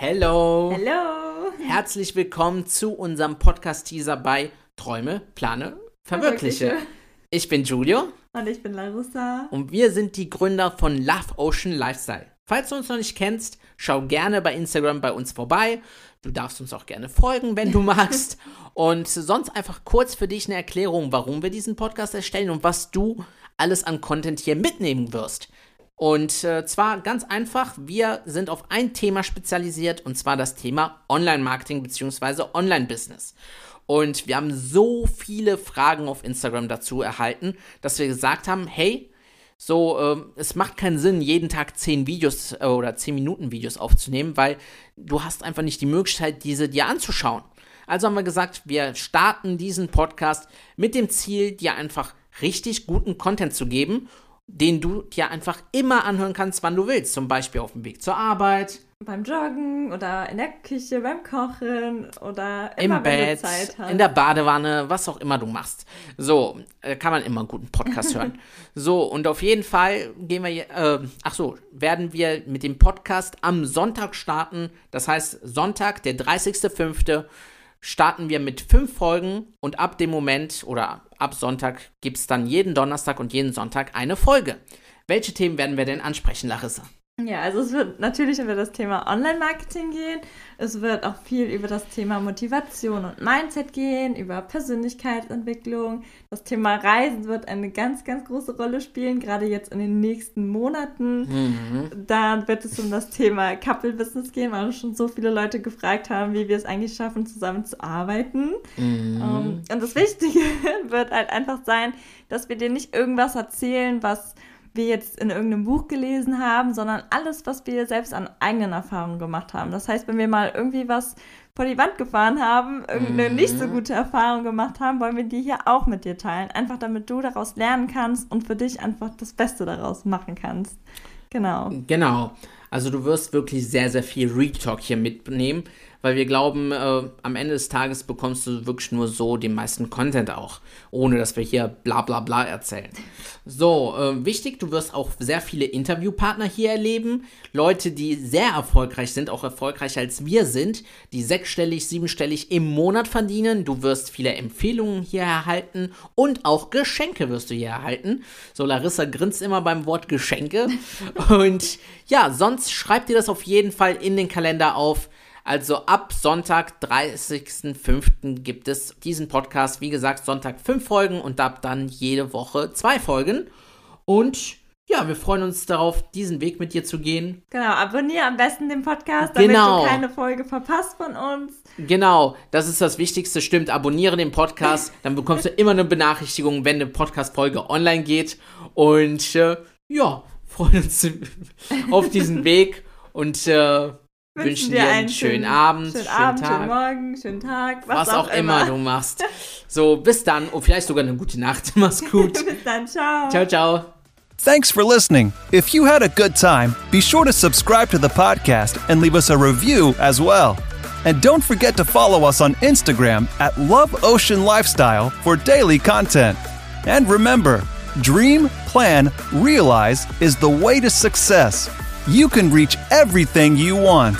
Hello. Hallo. Herzlich willkommen zu unserem Podcast-Teaser bei Träume, Plane, Verwirkliche. Verwirkliche. Ich bin Julio Und ich bin Larissa. und wir sind die Gründer von Love Ocean Lifestyle. Falls du uns noch nicht kennst, schau gerne bei Instagram bei uns vorbei. Du darfst uns auch gerne folgen, wenn du magst. Und sonst einfach kurz für dich eine Erklärung, warum wir diesen Podcast erstellen und was du alles an Content hier mitnehmen wirst. Und äh, zwar ganz einfach, wir sind auf ein Thema spezialisiert und zwar das Thema Online-Marketing bzw. Online-Business. Und wir haben so viele Fragen auf Instagram dazu erhalten, dass wir gesagt haben, hey, so, ähm, es macht keinen Sinn, jeden Tag 10 Videos äh, oder 10 Minuten Videos aufzunehmen, weil du hast einfach nicht die Möglichkeit, diese dir anzuschauen. Also haben wir gesagt, wir starten diesen Podcast mit dem Ziel, dir einfach richtig guten Content zu geben, den du dir einfach immer anhören kannst, wann du willst. Zum Beispiel auf dem Weg zur Arbeit, Beim Joggen oder in der Küche, beim Kochen oder immer, im Bett, in der Badewanne, was auch immer du machst. So, äh, kann man immer einen guten Podcast hören. So, und auf jeden Fall gehen wir, äh, ach so, werden wir mit dem Podcast am Sonntag starten. Das heißt, Sonntag, der 30.05., starten wir mit fünf Folgen und ab dem Moment oder ab Sonntag gibt es dann jeden Donnerstag und jeden Sonntag eine Folge. Welche Themen werden wir denn ansprechen, Larissa? Ja, also es wird natürlich über das Thema Online-Marketing gehen. Es wird auch viel über das Thema Motivation und Mindset gehen, über Persönlichkeitsentwicklung. Das Thema Reisen wird eine ganz, ganz große Rolle spielen, gerade jetzt in den nächsten Monaten. Mhm. Dann wird es um das Thema Couple-Business gehen, weil schon so viele Leute gefragt haben, wie wir es eigentlich schaffen, zusammen zu arbeiten. Mhm. Ähm, und das Wichtige wird halt einfach sein, dass wir dir nicht irgendwas erzählen, was wir jetzt in irgendeinem Buch gelesen haben, sondern alles, was wir selbst an eigenen Erfahrungen gemacht haben. Das heißt, wenn wir mal irgendwie was vor die Wand gefahren haben, irgendeine Mhm. nicht so gute Erfahrung gemacht haben, wollen wir die hier auch mit dir teilen. Einfach damit du daraus lernen kannst und für dich einfach das Beste daraus machen kannst. Genau. Genau. Also du wirst wirklich sehr, sehr viel Retalk hier mitnehmen, weil wir glauben, äh, am Ende des Tages bekommst du wirklich nur so den meisten Content auch, ohne dass wir hier bla bla bla erzählen. So, äh, wichtig, du wirst auch sehr viele Interviewpartner hier erleben. Leute, die sehr erfolgreich sind, auch erfolgreicher als wir sind, die sechsstellig, siebenstellig im Monat verdienen. Du wirst viele Empfehlungen hier erhalten und auch Geschenke wirst du hier erhalten. So, Larissa grinst immer beim Wort Geschenke. Und ja, sonst schreib dir das auf jeden Fall in den Kalender auf. Also ab Sonntag, 30.05. gibt es diesen Podcast. Wie gesagt, Sonntag fünf Folgen und ab dann jede Woche zwei Folgen. Und ja, wir freuen uns darauf, diesen Weg mit dir zu gehen. Genau, abonniere am besten den Podcast, damit Genau. du keine Folge verpasst von uns. Genau, das ist das Wichtigste, stimmt. Abonniere den Podcast, dann bekommst du immer eine Benachrichtigung, wenn eine Podcast-Folge online geht. Und äh, ja, freuen uns auf diesen Weg und äh, wünschen dir einen schönen Abend, schönen, schönen Abend, Tag. schönen Morgen, schönen Tag, was, was auch immer du machst. So, bis dann. Und vielleicht sogar eine gute Nacht. Mach's gut. Bis dann, ciao. ciao, ciao. Thanks for listening. If you had a good time, be sure to subscribe to the podcast and leave us a review as well. And don't forget to follow us on Instagram at Love Ocean Lifestyle for daily content. And remember, dream, plan, realize is the way to success. You can reach everything you want.